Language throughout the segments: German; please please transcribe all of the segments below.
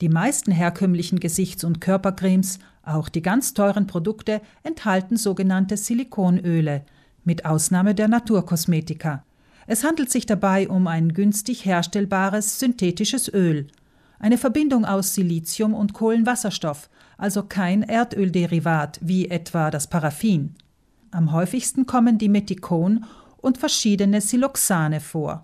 Die meisten herkömmlichen Gesichts- und Körpercremes, auch die ganz teuren Produkte, enthalten sogenannte Silikonöle, mit Ausnahme der Naturkosmetika. Es handelt sich dabei um ein günstig herstellbares synthetisches Öl, eine Verbindung aus Silizium und Kohlenwasserstoff, also kein Erdölderivat wie etwa das Paraffin. Am häufigsten kommen die Metikon und verschiedene Siloxane vor.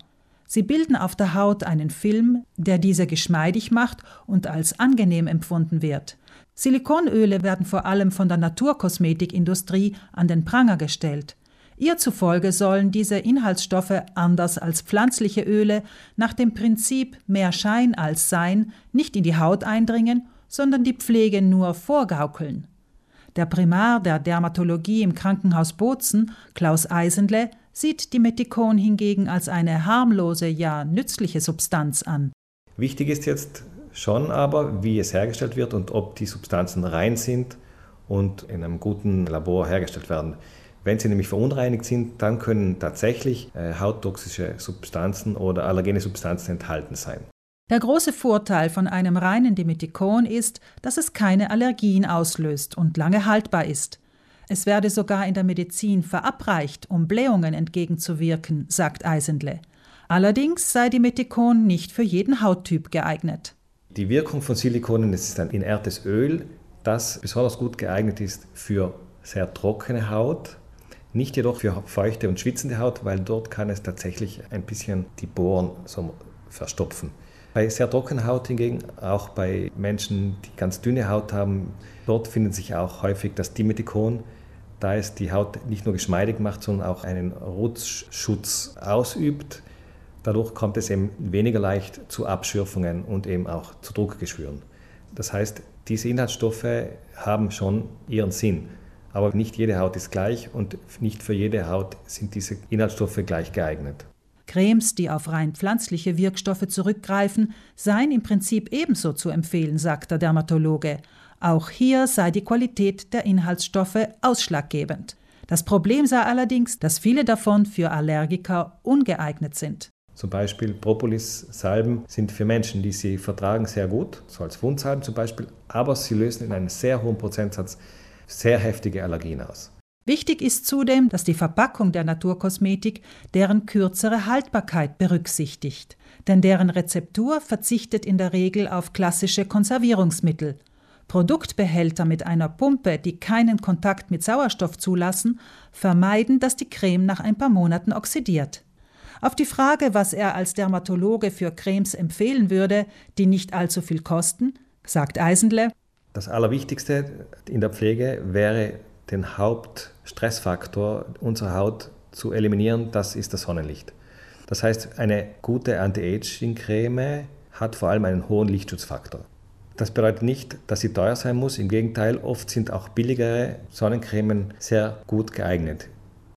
Sie bilden auf der Haut einen Film, der diese geschmeidig macht und als angenehm empfunden wird. Silikonöle werden vor allem von der Naturkosmetikindustrie an den Pranger gestellt. Ihr zufolge sollen diese Inhaltsstoffe anders als pflanzliche Öle nach dem Prinzip mehr Schein als Sein nicht in die Haut eindringen, sondern die Pflege nur vorgaukeln. Der Primar der Dermatologie im Krankenhaus Bozen, Klaus Eisenle, sieht die Metikon hingegen als eine harmlose, ja nützliche Substanz an. Wichtig ist jetzt schon aber, wie es hergestellt wird und ob die Substanzen rein sind und in einem guten Labor hergestellt werden. Wenn sie nämlich verunreinigt sind, dann können tatsächlich äh, hauttoxische Substanzen oder allergene Substanzen enthalten sein. Der große Vorteil von einem reinen Dimethikon ist, dass es keine Allergien auslöst und lange haltbar ist. Es werde sogar in der Medizin verabreicht, um Blähungen entgegenzuwirken, sagt Eisenle. Allerdings sei Dimethikon nicht für jeden Hauttyp geeignet. Die Wirkung von Silikonen ist ein inertes Öl, das besonders gut geeignet ist für sehr trockene Haut, nicht jedoch für feuchte und schwitzende Haut, weil dort kann es tatsächlich ein bisschen die Poren so verstopfen. Bei sehr trockener Haut hingegen, auch bei Menschen, die ganz dünne Haut haben, dort findet sich auch häufig das Dimethikon, da es die Haut nicht nur geschmeidig macht, sondern auch einen Rutschschutz ausübt. Dadurch kommt es eben weniger leicht zu Abschürfungen und eben auch zu Druckgeschwüren. Das heißt, diese Inhaltsstoffe haben schon ihren Sinn. Aber nicht jede Haut ist gleich und nicht für jede Haut sind diese Inhaltsstoffe gleich geeignet. Cremes, die auf rein pflanzliche Wirkstoffe zurückgreifen, seien im Prinzip ebenso zu empfehlen, sagt der Dermatologe. Auch hier sei die Qualität der Inhaltsstoffe ausschlaggebend. Das Problem sei allerdings, dass viele davon für Allergiker ungeeignet sind. Zum Beispiel Propolis-Salben sind für Menschen, die sie vertragen, sehr gut, so als Wundsalben zum Beispiel, aber sie lösen in einem sehr hohen Prozentsatz sehr heftige Allergien aus. Wichtig ist zudem, dass die Verpackung der Naturkosmetik deren kürzere Haltbarkeit berücksichtigt, denn deren Rezeptur verzichtet in der Regel auf klassische Konservierungsmittel. Produktbehälter mit einer Pumpe, die keinen Kontakt mit Sauerstoff zulassen, vermeiden, dass die Creme nach ein paar Monaten oxidiert. Auf die Frage, was er als Dermatologe für Cremes empfehlen würde, die nicht allzu viel kosten, sagt Eisenle, das Allerwichtigste in der Pflege wäre den Hauptstressfaktor unserer Haut zu eliminieren, das ist das Sonnenlicht. Das heißt, eine gute Anti-Aging-Creme hat vor allem einen hohen Lichtschutzfaktor. Das bedeutet nicht, dass sie teuer sein muss. Im Gegenteil, oft sind auch billigere Sonnencremen sehr gut geeignet.